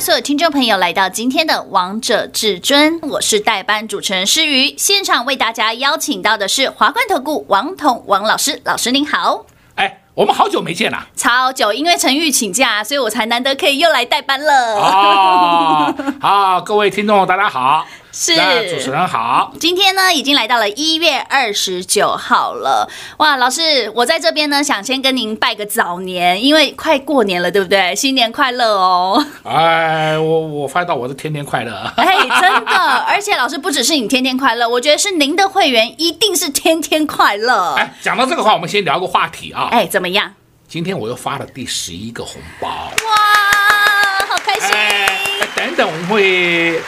所有听众朋友来到今天的《王者至尊》，我是代班主持人诗瑜。现场为大家邀请到的是华冠投顾王彤王老师，老师您好。哎，我们好久没见了，超久，因为陈玉请假，所以我才难得可以又来代班了。好，各位听众大家好。是主持人好，今天呢已经来到了一月二十九号了，哇，老师，我在这边呢想先跟您拜个早年，因为快过年了，对不对？新年快乐哦！哎，我我发现到我是天天快乐，哎，真的，而且老师不只是你天天快乐，我觉得是您的会员一定是天天快乐。哎，讲到这个话，我们先聊个话题啊，哎，怎么样？今天我又发了第十一个红包，哇，好开心！哎，等等，我们会。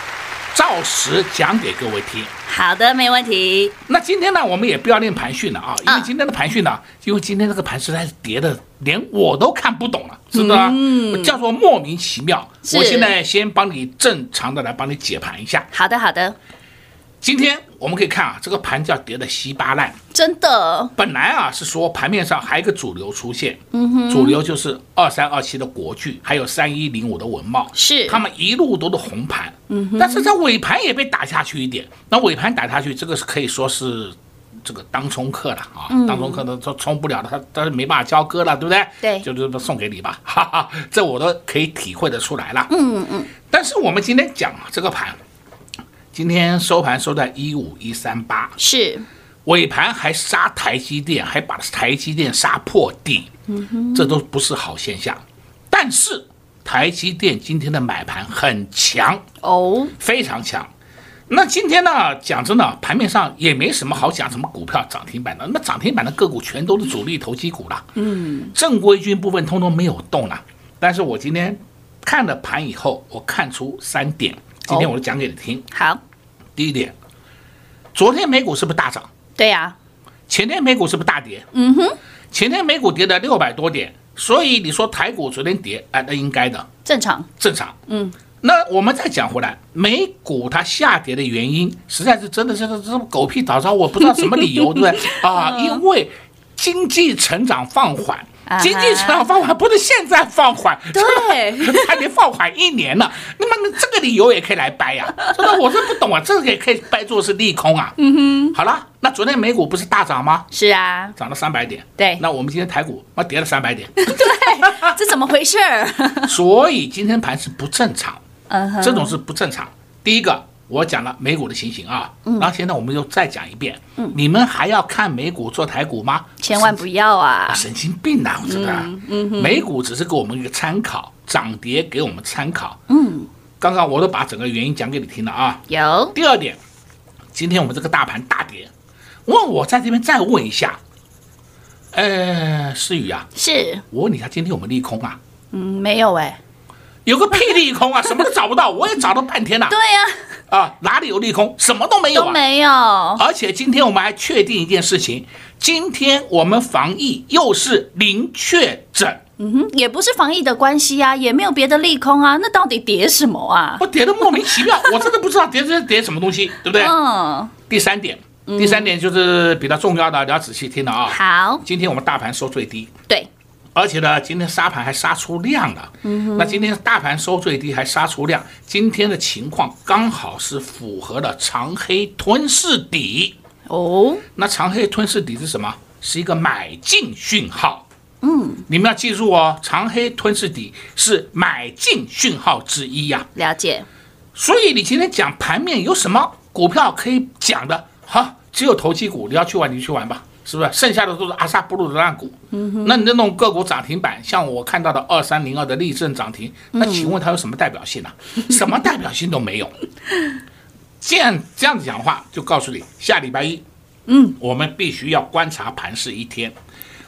照实讲给各位听。好的，没问题。那今天呢，我们也不要练盘训了啊，因为今天的盘训呢，因为今天这个盘实在是跌的，连我都看不懂了，是的，嗯，叫做莫名其妙。我现在先帮你正常的来帮你解盘一下。好的，好的。今天我们可以看啊，这个盘叫跌得稀巴烂，真的。本来啊是说盘面上还有一个主流出现，嗯哼，主流就是二三二七的国巨，还有三一零五的文茂，是他们一路都是红盘，嗯哼，但是在尾盘也被打下去一点。那尾盘打下去，这个是可以说是这个当冲客了啊，嗯、当冲客都都冲不了的，他他是没办法交割了，对不对？对，就这么送给你吧，哈哈，这我都可以体会得出来了。嗯嗯嗯。但是我们今天讲啊，这个盘。今天收盘收在一五一三八，是。尾盘还杀台积电，还把台积电杀破底，嗯哼，这都不是好现象。但是台积电今天的买盘很强。哦，非常强。那今天呢，讲真的，盘面上也没什么好讲，什么股票涨停板的，那涨停板的个股全都是主力投机股了，嗯，正规军部分通通没有动了。但是我今天看了盘以后，我看出三点。今天我就讲给你听。哦、好，第一点，昨天美股是不是大涨？对呀、啊。前天美股是不是大跌？嗯哼。前天美股跌了六百多点，所以你说台股昨天跌，哎，那应该的。正常。正常。嗯。那我们再讲回来，美股它下跌的原因，实在是真的是这这狗屁倒灶，我不知道什么理由，对不对？啊，因为经济成长放缓。经济成长放缓不是现在放缓，对，还得放缓一年呢。那么这个理由也可以来掰呀、啊，真的我是不懂啊，这个也可以掰作是利空啊。嗯哼，好了，那昨天美股不是大涨吗？是啊，涨了三百点。对，那我们今天台股啊跌了三百点。对，这怎么回事？所以今天盘是不正常，嗯哼，这种是不正常。第一个。我讲了美股的情形啊，然后现在我们又再讲一遍，嗯，你们还要看美股做台股吗？千万不要啊！神经病啊！我觉得，嗯，美股只是给我们一个参考，涨跌给我们参考。嗯，刚刚我都把整个原因讲给你听了啊。有。第二点，今天我们这个大盘大跌，问我在这边再问一下，呃，诗雨啊，是我问你一下，今天我们利空啊？嗯，没有哎，有个屁利空啊，什么都找不到，我也找了半天了。对呀。啊，哪里有利空？什么都没有啊，都没有。而且今天我们还确定一件事情，今天我们防疫又是零确诊。嗯哼，也不是防疫的关系啊，也没有别的利空啊，那到底跌什么啊？我跌的莫名其妙，我真的不知道跌这跌什么东西，对不对？嗯。第三点，第三点就是比较重要的，你要仔细听了啊。好，今天我们大盘收最低。对。而且呢，今天杀盘还杀出量了。嗯。那今天大盘收最低还杀出量，今天的情况刚好是符合了长黑吞噬底。哦。那长黑吞噬底是什么？是一个买进讯号。嗯。你们要记住哦，长黑吞噬底是买进讯号之一呀、啊。了解。所以你今天讲盘面有什么股票可以讲的？哈，只有投机股，你要去玩你去玩吧。是不是剩下的都是阿萨布鲁的烂股？嗯哼，那你那种个股涨停板，像我看到的二三零二的立正涨停，那请问它有什么代表性呢、啊？什么代表性都没有。这样这样子讲话，就告诉你，下礼拜一，嗯，我们必须要观察盘势一天。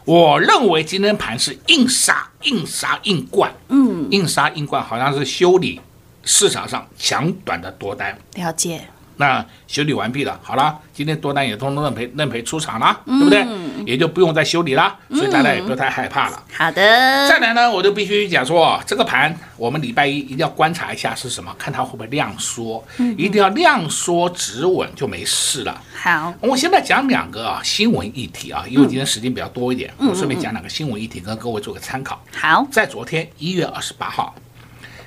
我认为今天盘是硬杀、硬杀、硬灌，嗯，硬杀硬灌，好像是修理市场上强短的多单。了解。那修理完毕了，好了，今天多单也通通认赔认赔出场了，对不对？也就不用再修理了，所以大家也不要太害怕了。好的。再来呢，我就必须讲说，这个盘我们礼拜一一定要观察一下是什么，看它会不会量缩，一定要量缩止稳就没事了。好，我现在讲两个啊新闻议题啊，因为今天时间比较多一点，我顺便讲两个新闻议题，跟各位做个参考。好，在昨天一月二十八号，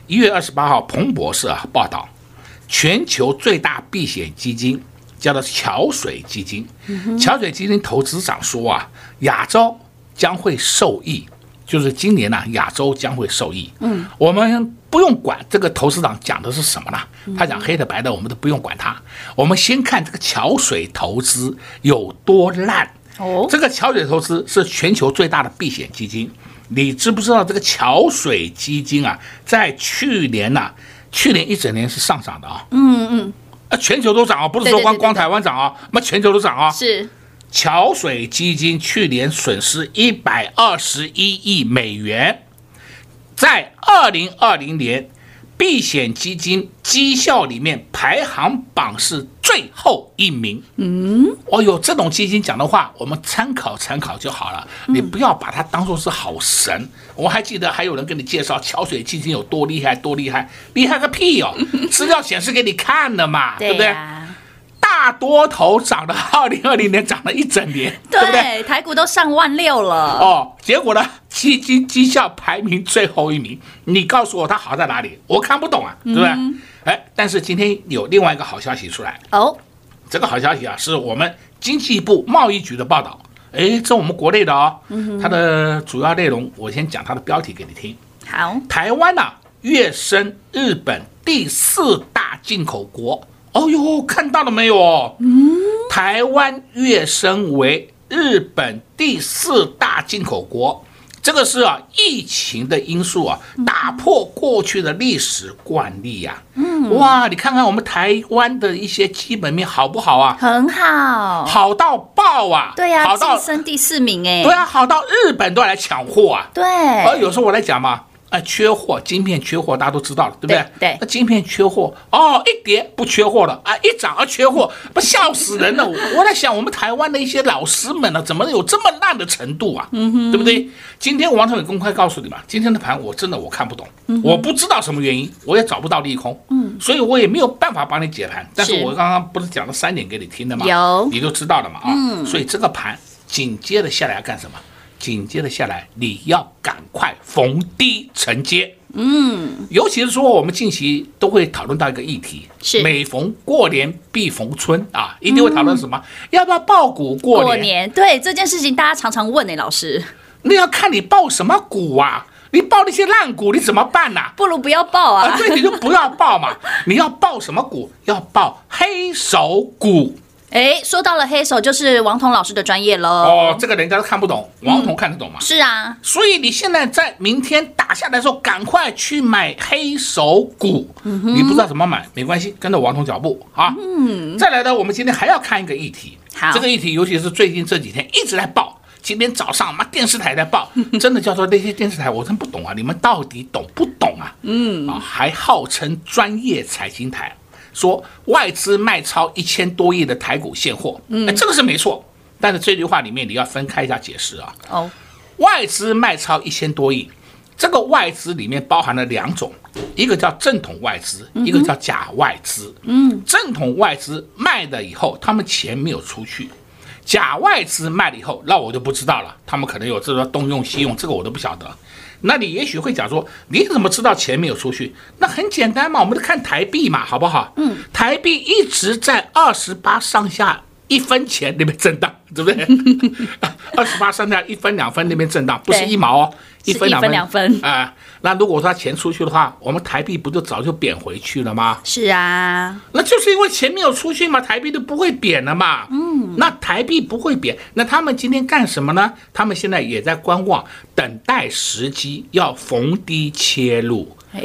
一月二十八号，彭博社啊报道。全球最大避险基金叫做桥水基金，桥水基金投资长说啊，亚洲将会受益，就是今年呢，亚洲将会受益。嗯，我们不用管这个投资长讲的是什么了，他讲黑的白的，我们都不用管他。我们先看这个桥水投资有多烂。哦，这个桥水投资是全球最大的避险基金，你知不知道这个桥水基金啊，在去年呢？去年一整年是上涨的啊，嗯嗯，啊，全球都涨啊，不是说光光台湾涨啊，那全球都涨啊。是，桥水基金去年损失一百二十一亿美元，在二零二零年。避险基金绩效里面排行榜是最后一名。嗯，哦哟，这种基金讲的话，我们参考参考就好了。你不要把它当做是好神。我还记得还有人跟你介绍桥水基金有多厉害，多厉害，厉害个屁哦！资料显示给你看的嘛，对不对？大多头涨了，二零二零年涨了一整年，对，对不对？台股都上万六了哦。结果呢，基金绩效排名最后一名，你告诉我它好在哪里？我看不懂啊，对不对？嗯、哎，但是今天有另外一个好消息出来哦。这个好消息啊，是我们经济部贸易局的报道。哎，这我们国内的哦。嗯、它的主要内容，我先讲它的标题给你听。好，台湾呐、啊，跃升日本第四大进口国。哦哟，看到了没有？嗯，台湾跃升为日本第四大进口国，这个是啊，疫情的因素啊，打破过去的历史惯例呀。嗯，哇，你看看我们台湾的一些基本面好不好啊？很好，好到爆啊！对呀，好到升第四名哎。对啊，好到日本都要来抢货啊。对，而有时候我来讲嘛。啊，缺货，晶片缺货，大家都知道了，对不对？对。那晶片缺货，哦，一跌不缺货了，啊，一涨而缺货，不笑死人了。我在想，我们台湾的一些老师们呢，怎么有这么烂的程度啊？嗯哼，对不对？今天王彤也公开告诉你嘛，今天的盘我真的我看不懂，我不知道什么原因，我也找不到利空，嗯，所以我也没有办法帮你解盘。但是我刚刚不是讲了三点给你听的吗？有，你就知道了嘛，啊，嗯，所以这个盘紧接着下来要干什么？紧接着下来，你要赶快逢低承接。嗯，尤其是说我们近期都会讨论到一个议题，是每逢过年必逢春啊，一定会讨论什么？嗯、要不要爆股过年？过年，对这件事情，大家常常问呢、欸，老师。那要看你爆什么股啊？你爆那些烂股，你怎么办呢、啊？不如不要爆啊！啊对，你就不要爆嘛。你要爆什么股？要爆黑手股。哎，说到了黑手，就是王彤老师的专业喽。哦，这个人家都看不懂，王彤看得懂吗？嗯，是啊，所以你现在在明天打下来的时候，赶快去买黑手股。嗯，你不知道怎么买，没关系，跟着王彤脚步啊。嗯，再来呢，我们今天还要看一个议题。好，这个议题尤其是最近这几天一直在报，今天早上嘛电视台在报，真的叫做那些电视台，我真不懂啊，你们到底懂不懂啊？嗯，啊，还号称专业财经台。说外资卖超一千多亿的台股现货，嗯，这个是没错，但是这句话里面你要分开一下解释啊。哦，外资卖超一千多亿，这个外资里面包含了两种，一个叫正统外资，一个叫假外资。嗯，正统外资卖了以后，他们钱没有出去；假外资卖了以后，那我就不知道了，他们可能有这个东用西用，这个我都不晓得。那你也许会讲说，你怎么知道钱没有出去？那很简单嘛，我们都看台币嘛，好不好？嗯，台币一直在二十八上下一分钱那边震荡，对不对？二十八上下一分两分那边震荡，不是一毛哦。一分两分，两分啊、呃！那如果说他钱出去的话，我们台币不就早就贬回去了吗？是啊，那就是因为钱没有出去嘛，台币就不会贬了嘛。嗯，那台币不会贬，那他们今天干什么呢？他们现在也在观望，等待时机，要逢低切入。哎，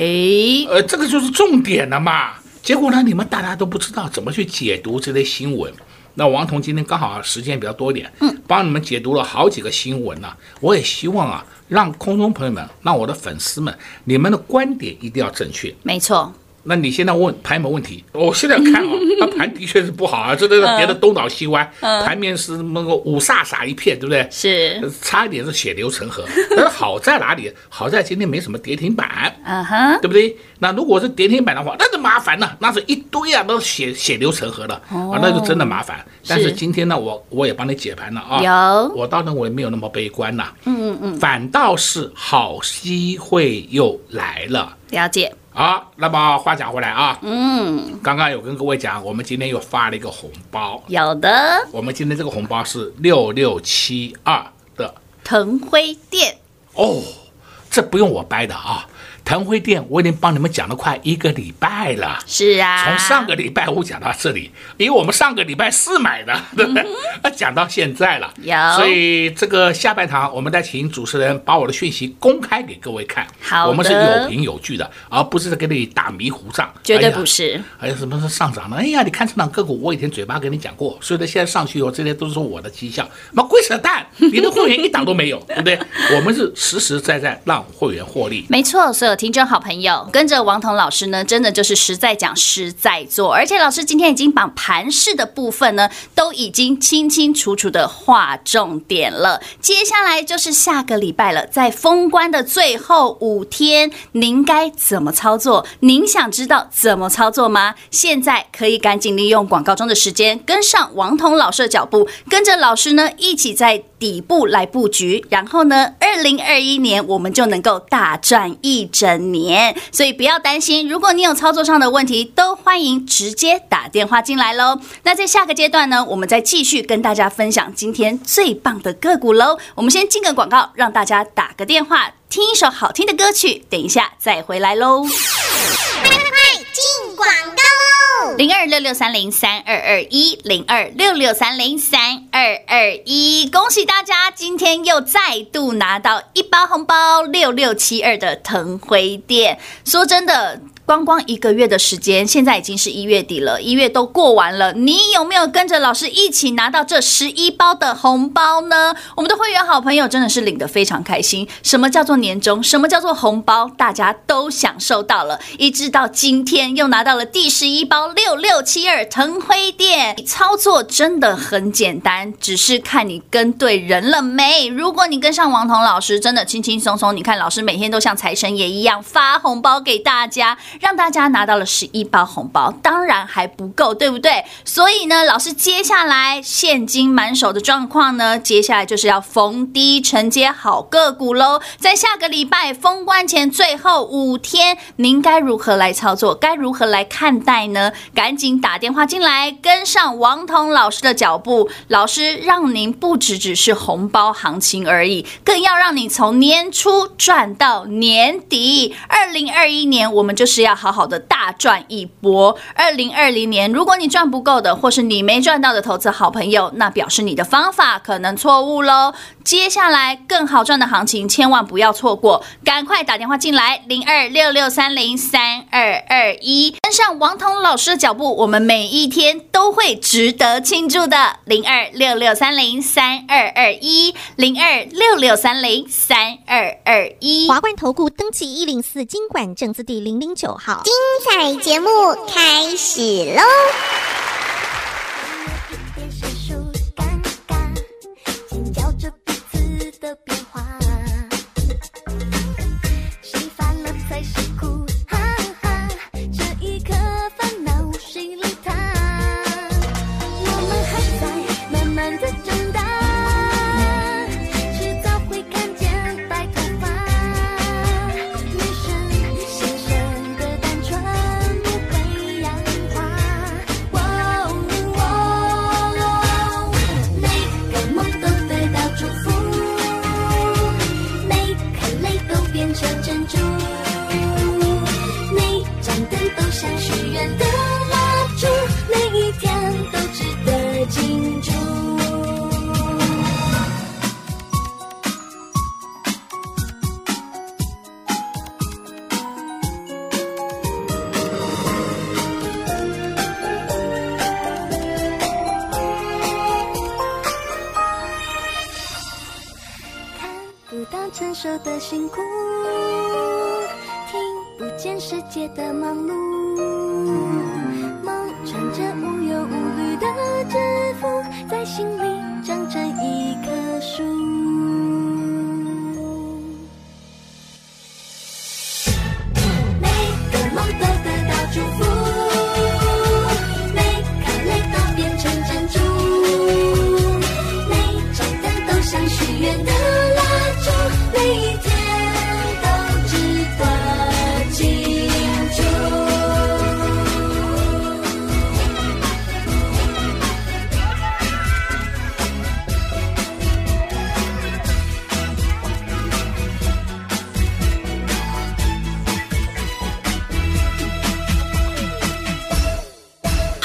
呃，这个就是重点了嘛。结果呢，你们大家都不知道怎么去解读这类新闻。那王彤今天刚好时间比较多一点，嗯，帮你们解读了好几个新闻呢。我也希望啊。让空中朋友们，让我的粉丝们，你们的观点一定要正确。没错，那你现在问盘有没有问题？我现在看啊，那盘的确是不好啊，这个跌的东倒西歪，盘面是那个五煞煞一片，对不对？是，差一点是血流成河。但是好在哪里？好在今天没什么跌停板，对不对？那如果是跌停板的话，那就麻烦了，那是一堆啊，都血血流成河了啊，那就真的麻烦。但是今天呢，我我也帮你解盘了啊，有，我倒认为没有那么悲观呐，嗯嗯嗯，反倒是好机会又来了，了解。好，那么话讲回来啊，嗯，刚刚有跟各位讲，我们今天又发了一个红包，有的，我们今天这个红包是六六七二的。腾辉店。哦，这不用我掰的啊。腾辉店，我已经帮你们讲了快一个礼拜了。是啊，从上个礼拜五讲到这里，因为我们上个礼拜四买的，对不对？啊，讲到现在了。有，所以这个下半场，我们再请主持人把我的讯息公开给各位看。好的，我们是有凭有据的，而不是在给你打迷糊仗。绝对不是。还有什么是上涨呢？哎呀，你看这档个股，我以前嘴巴跟你讲过，所以呢，现在上去以后，这些都是我的绩效。那鬼扯淡，你的会员一档都没有，对不对？我们是实实在在让会员获利。没错，所以。听众好朋友，跟着王彤老师呢，真的就是实在讲实在做，而且老师今天已经把盘势的部分呢，都已经清清楚楚的划重点了。接下来就是下个礼拜了，在封关的最后五天，您该怎么操作？您想知道怎么操作吗？现在可以赶紧利用广告中的时间，跟上王彤老师的脚步，跟着老师呢一起在底部来布局，然后呢，二零二一年我们就能够大赚一整年。所以不要担心，如果你有操作上的问题，都欢迎直接打电话进来喽。那在下个阶段呢，我们再继续跟大家分享今天最棒的个股喽。我们先进个广告，让大家打个电话，听一首好听的歌曲，等一下再回来喽。快快，进广告。零二六六三零三二二一，零二六六三零三二二一，恭喜大家，今天又再度拿到一包红包，六六七二的腾辉店。说真的。光光一个月的时间，现在已经是一月底了，一月都过完了，你有没有跟着老师一起拿到这十一包的红包呢？我们的会员好朋友真的是领得非常开心。什么叫做年终？什么叫做红包？大家都享受到了。一直到今天又拿到了第十一包六六七二腾辉店，操作真的很简单，只是看你跟对人了没。如果你跟上王彤老师，真的轻轻松松，你看老师每天都像财神爷一样发红包给大家。让大家拿到了十一包红包，当然还不够，对不对？所以呢，老师接下来现金满手的状况呢，接下来就是要逢低承接好个股喽。在下个礼拜封关前最后五天，您该如何来操作？该如何来看待呢？赶紧打电话进来，跟上王彤老师的脚步，老师让您不只只是红包行情而已，更要让你从年初赚到年底。二零二一年，我们就是。要好好的大赚一波。二零二零年，如果你赚不够的，或是你没赚到的投资好朋友，那表示你的方法可能错误喽。接下来更好赚的行情，千万不要错过，赶快打电话进来，零二六六三零三二二一，跟上王彤老师的脚步，我们每一天都会值得庆祝的，零二六六三零三二二一，零二六六三零三二二一，华冠投顾登记一零四金管证字第零零九精彩节目开始喽！呜，听不见世界的忙碌，梦穿着无忧无虑的制服，在心里长成一棵树。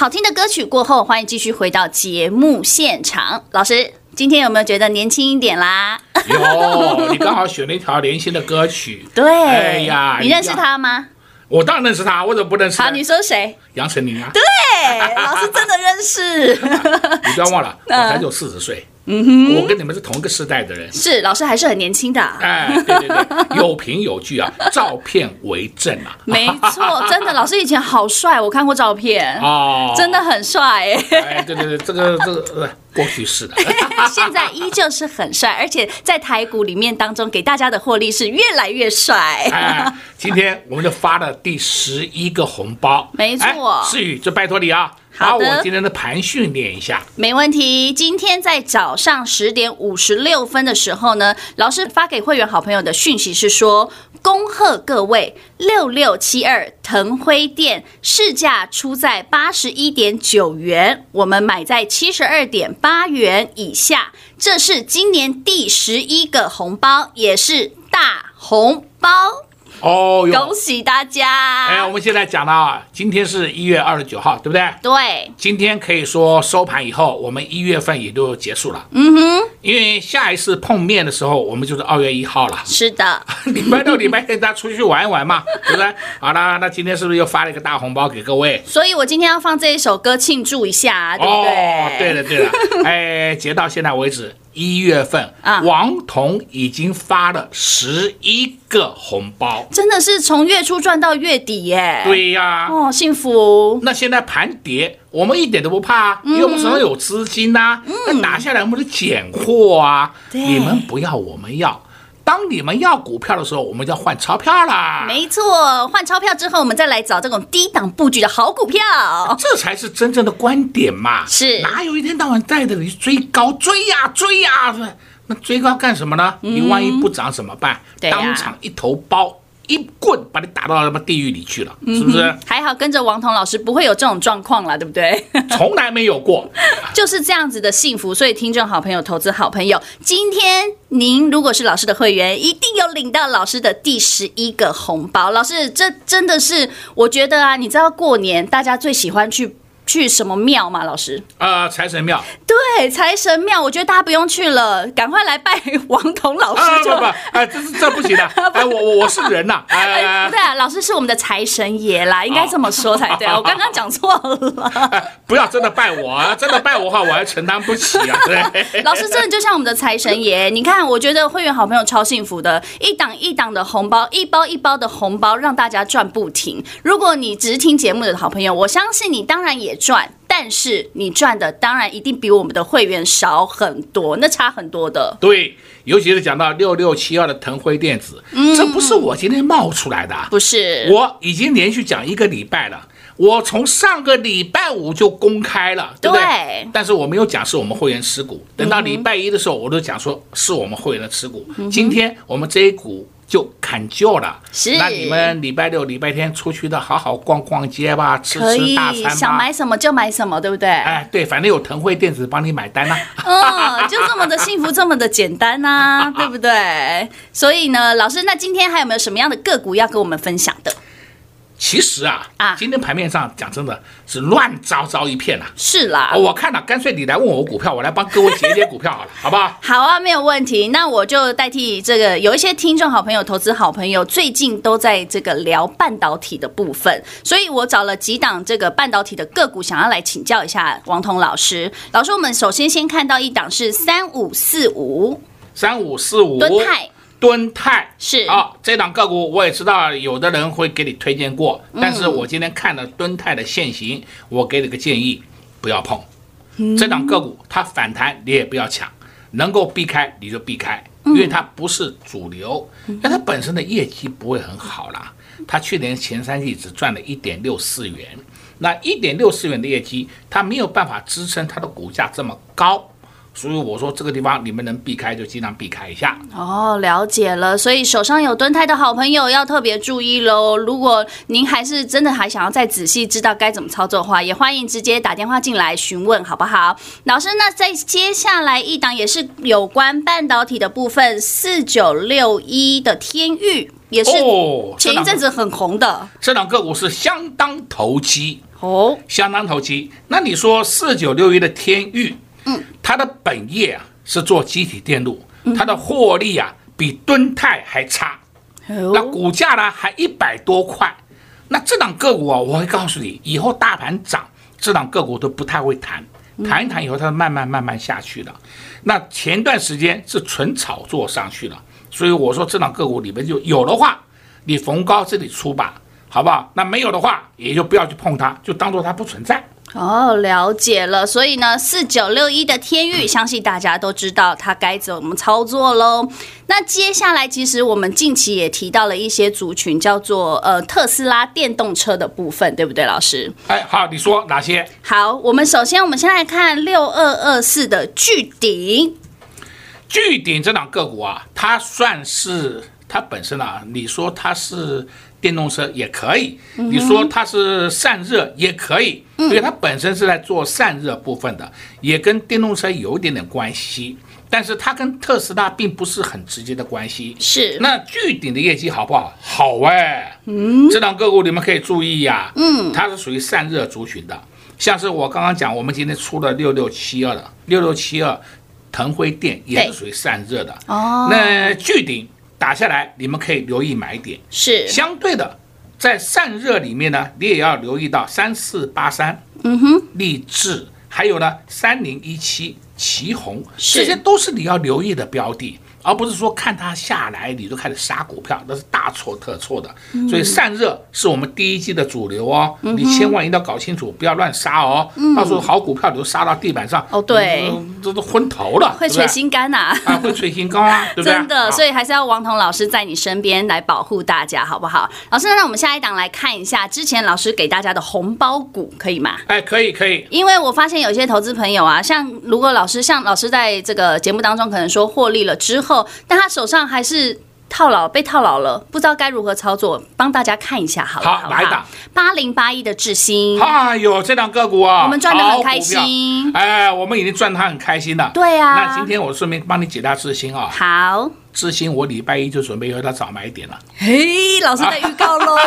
好听的歌曲过后，欢迎继续回到节目现场。老师，今天有没有觉得年轻一点啦？有，你刚好选了一条年轻的歌曲。对，哎呀，你认识他吗？我当然认识他，我怎么不认识？好，你说谁？杨丞琳啊。对，老师真的认识。你不要忘了，我才就四十岁。嗯哼，我跟你们是同一个时代的人。是，老师还是很年轻的。哎，对对对，有凭有据啊，照片为证啊。没错，真的，老师以前好帅，我看过照片。哦，真的很帅。哎，对对对，这个 这个过去式的，现在依旧是很帅，而且在台股里面当中给大家的获利是越来越帅。哎，今天我们就发了第十一个红包。没错，世宇就拜托你啊。把我今天的盘训练一下，没问题。今天在早上十点五十六分的时候呢，老师发给会员好朋友的讯息是说：恭贺各位，六六七二腾辉店市价出在八十一点九元，我们买在七十二点八元以下。这是今年第十一个红包，也是大红包。哦，恭喜大家！哎，我们现在讲到，今天是一月二十九号，对不对？对。今天可以说收盘以后，我们一月份也就结束了。嗯哼。因为下一次碰面的时候，我们就是二月一号了。是的。礼拜六、礼拜天大家出去玩一玩嘛，对不对？好了，那今天是不是又发了一个大红包给各位？所以我今天要放这一首歌庆祝一下，对不对？哦，对了对了，哎，截到现在为止。一月份啊，王彤已经发了十一个红包，真的是从月初赚到月底耶！对呀，哦，幸福。那现在盘跌，我们一点都不怕，因为我们手上有资金呐，那打下来我们就捡货啊。你们不要，我们要。当你们要股票的时候，我们就要换钞票啦。没错，换钞票之后，我们再来找这种低档布局的好股票，这才是真正的观点嘛。是，哪有一天到晚带着你追高追呀追呀？那追高干什么呢？你万一不涨怎么办？嗯、当场一头包。一棍把你打到他妈地狱里去了，是不是？嗯、还好跟着王彤老师不会有这种状况了，对不对？从来没有过，就是这样子的幸福。所以听众好朋友、投资好朋友，今天您如果是老师的会员，一定有领到老师的第十一个红包。老师，这真的是我觉得啊，你知道过年大家最喜欢去。去什么庙吗？老师？呃，财神庙。对，财神庙，我觉得大家不用去了，赶快来拜王彤老师就。不不，哎，这是这不行的。哎，我我我是人呐。哎，不对啊，老师是我们的财神爷啦，应该这么说才对。我刚刚讲错了。不要真的拜我啊！真的拜我的话，我还承担不起啊。对。老师真的就像我们的财神爷，你看，我觉得会员好朋友超幸福的，一档一档的红包，一包一包的红包，让大家赚不停。如果你只是听节目的好朋友，我相信你当然也。赚，但是你赚的当然一定比我们的会员少很多，那差很多的。对，尤其是讲到六六七二的腾辉电子，嗯，这不是我今天冒出来的，不是，我已经连续讲一个礼拜了，我从上个礼拜五就公开了，对不对？对，但是我没有讲是我们会员持股，等到礼拜一的时候，我都讲说是我们会员的持股。嗯、今天我们这一股。就砍价了，是。那你们礼拜六、礼拜天出去的好好逛逛街吧，吃吃大餐吧。想买什么就买什么，对不对？哎，对，反正有腾汇电子帮你买单呐、啊。嗯，就这么的幸福，这么的简单呐、啊，对不对？所以呢，老师，那今天还有没有什么样的个股要跟我们分享的？其实啊，啊，今天盘面上讲真的是乱糟糟一片啊。是啦，我看了，干脆你来问我股票，我来帮各位解解股票好了，好不好？好啊，没有问题。那我就代替这个，有一些听众好朋友、投资好朋友，最近都在这个聊半导体的部分，所以我找了几档这个半导体的个股，想要来请教一下王彤老师。老师，我们首先先看到一档是三五四五，三五四五，敦泰。敦泰是好，这档个股我也知道，有的人会给你推荐过，但是我今天看了敦泰的线型，我给你个建议，不要碰。这档个股它反弹你也不要抢，能够避开你就避开，因为它不是主流，那它本身的业绩不会很好啦。它去年前三季只赚了一点六四元，那一点六四元的业绩，它没有办法支撑它的股价这么高。所以我说这个地方你们能避开就尽量避开一下。哦，了解了。所以手上有蹲胎的好朋友要特别注意喽。如果您还是真的还想要再仔细知道该怎么操作的话，也欢迎直接打电话进来询问，好不好？老师，那在接下来一档也是有关半导体的部分，四九六一的天域也是前一阵子很红的。哦、这档个股是相当投机。哦，相当投机。那你说四九六一的天钰，嗯，它的本业啊是做积体电路，它的获利啊比敦泰还差，那股价呢还一百多块。那这档个股啊，我会告诉你，以后大盘涨，这档个股都不太会谈，谈一谈以后它慢慢慢慢下去的。那前段时间是纯炒作上去了，所以我说这档个股里面就有的话，你逢高这里出吧，好不好？那没有的话，也就不要去碰它，就当做它不存在。哦，了解了。所以呢，四九六一的天域，相信大家都知道它该怎么操作喽。那接下来，其实我们近期也提到了一些族群，叫做呃特斯拉电动车的部分，对不对，老师？哎，好，你说哪些？好，我们首先我们先来看六二二四的巨鼎。巨鼎这档个股啊，它算是它本身啊，你说它是。电动车也可以，你说它是散热也可以，因为它本身是在做散热部分的，也跟电动车有一点点关系，但是它跟特斯拉并不是很直接的关系。是，那巨鼎的业绩好不好？好哎，嗯，这档个股你们可以注意呀，嗯，它是属于散热族群的，像是我刚刚讲，我们今天出了六六七二的六六七二腾辉电也是属于散热的。哦，那聚顶。打下来，你们可以留意买点。是相对的，在散热里面呢，你也要留意到三四八三，嗯哼，立志，还有呢三零一七旗红，这些都是你要留意的标的。而不是说看它下来你就开始杀股票，那是大错特错的。所以散热是我们第一季的主流哦，你千万一定要搞清楚，不要乱杀哦。到时候好股票你就杀到地板上，哦对，这都昏头了，会捶心肝呐，啊会捶心肝啊，对不对？真的，所以还是要王彤老师在你身边来保护大家，好不好？老师，那我们下一档来看一下之前老师给大家的红包股，可以吗？哎，可以可以，因为我发现有些投资朋友啊，像如果老师像老师在这个节目当中可能说获利了之后。但他手上还是套牢，被套牢了，不知道该如何操作，帮大家看一下好了。好，来一档八零八一的智新。哎呦，这档个股啊，我们赚的很开心。哎，我们已经赚他很开心了。对啊。那今天我顺便帮你解答智新啊。好。智新，我礼拜一就准备要他早买点了。嘿，老师在预告喽。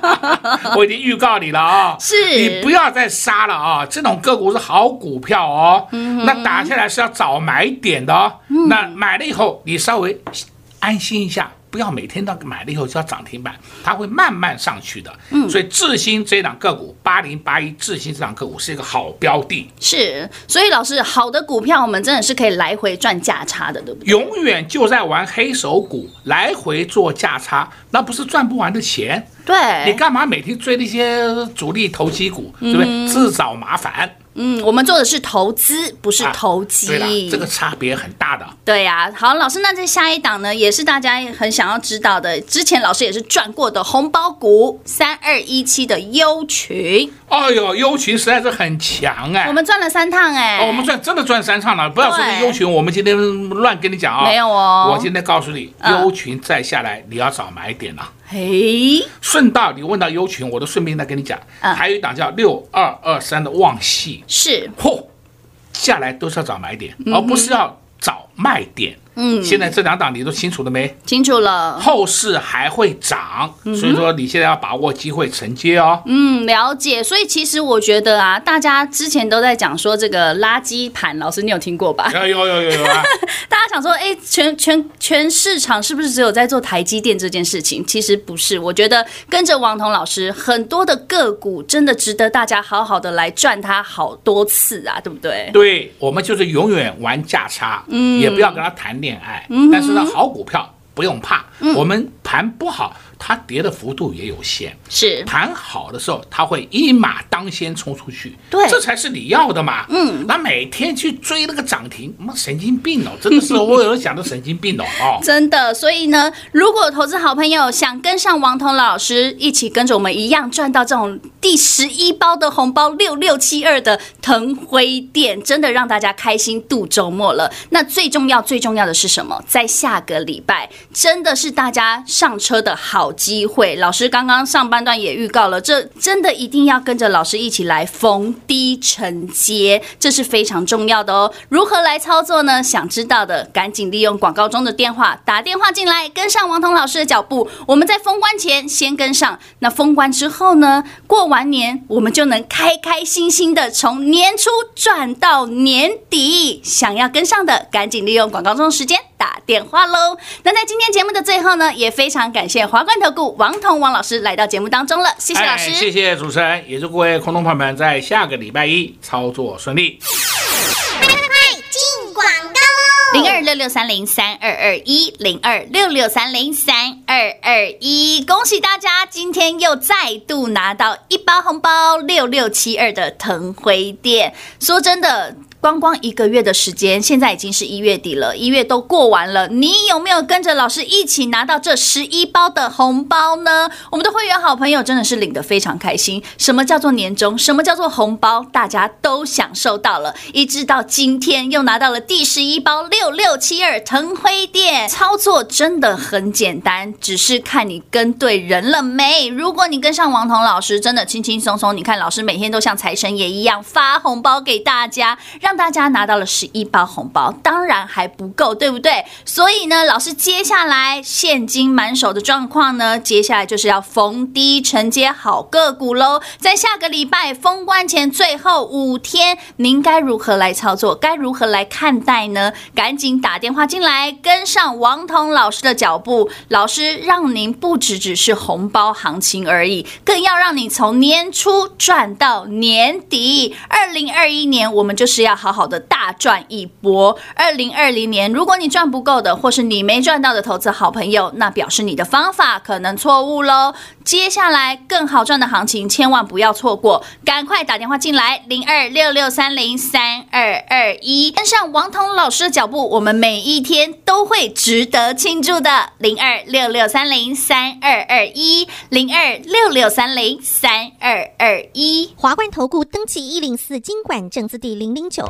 我已经预告你了啊、哦。是。你不要再杀了啊、哦！这种个股是好股票哦。嗯。那打下来是要早买点的哦。嗯。那买了以后，你稍微安心一下。不要每天都买了以后就要涨停板，它会慢慢上去的。嗯，所以智新这档个股八零八一，智新这档个股是一个好标的。是，所以老师，好的股票我们真的是可以来回赚价差的，对不对？永远就在玩黑手股，来回做价差，那不是赚不完的钱。对，你干嘛每天追那些主力投机股，对不对？嗯、自找麻烦。嗯，我们做的是投资，不是投机。这个差别很大的。对呀、啊，好，老师，那这下一档呢，也是大家很想要知道的。之前老师也是赚过的红包股，三二一七的优群。哎呦，优群实在是很强哎！我们赚了三趟哎、哦，我们赚真的赚三趟了。不要说是优群，我们今天乱跟你讲啊、哦。没有哦，我今天告诉你，优群再下来，你要早买点了。嘿，顺道你问到优群，我都顺便再跟你讲，嗯、还有一档叫六二二三的旺系，是，嚯，下来都是要找买点，嗯、而不是要找卖点。嗯，现在这两档你都清楚了没？清楚了。后市还会涨，所以说你现在要把握机会承接哦。嗯，了解。所以其实我觉得啊，大家之前都在讲说这个垃圾盘，老师你有听过吧？有有有有有啊！大家想说，哎，全全全市场是不是只有在做台积电这件事情？其实不是。我觉得跟着王彤老师，很多的个股真的值得大家好好的来赚它好多次啊，对不对？对，我们就是永远玩价差，嗯，也不要跟他谈。恋爱，但是呢，好股票不用怕，我们盘不好。它跌的幅度也有限，是盘好的时候，它会一马当先冲出去，对，这才是你要的嘛。嗯，那每天去追那个涨停，妈神经病哦，真的是我有人想到神经病哦，哦，真的。所以呢，如果投资好朋友想跟上王彤老师一起跟着我们一样赚到这种第十一包的红包六六七二的腾辉店，真的让大家开心度周末了。那最重要最重要的是什么？在下个礼拜，真的是大家上车的好机会，老师刚刚上半段也预告了，这真的一定要跟着老师一起来逢低承接，这是非常重要的哦。如何来操作呢？想知道的赶紧利用广告中的电话打电话进来，跟上王彤老师的脚步。我们在封关前先跟上，那封关之后呢？过完年，我们就能开开心心的从年初赚到年底。想要跟上的，赶紧利用广告中的时间打电话喽。那在今天节目的最后呢，也非常感谢华冠投顾王彤王老师来到节目当中了，谢谢老师，谢谢主持人，也祝各位空中朋友们在下个礼拜一操作顺利。零二六六三零三二二一，零二六六三零三二二一，恭喜大家，今天又再度拿到一包红包，六六七二的腾辉店。说真的。光光一个月的时间，现在已经是一月底了，一月都过完了，你有没有跟着老师一起拿到这十一包的红包呢？我们的会员好朋友真的是领得非常开心。什么叫做年终？什么叫做红包？大家都享受到了。一直到今天又拿到了第十一包六六七二腾辉店，操作真的很简单，只是看你跟对人了没。如果你跟上王彤老师，真的轻轻松松，你看老师每天都像财神爷一样发红包给大家，让。让大家拿到了十一包红包，当然还不够，对不对？所以呢，老师接下来现金满手的状况呢，接下来就是要逢低承接好个股喽。在下个礼拜封关前最后五天，您该如何来操作？该如何来看待呢？赶紧打电话进来，跟上王彤老师的脚步，老师让您不只只是红包行情而已，更要让你从年初赚到年底。二零二一年，我们就是要。好好的大赚一波。二零二零年，如果你赚不够的，或是你没赚到的投资好朋友，那表示你的方法可能错误喽。接下来更好赚的行情，千万不要错过，赶快打电话进来，零二六六三零三二二一，跟上王彤老师的脚步，我们每一天都会值得庆祝的，零二六六三零三二二一，零二六六三零三二二一，华冠投顾登记一零四金管证字第零零九。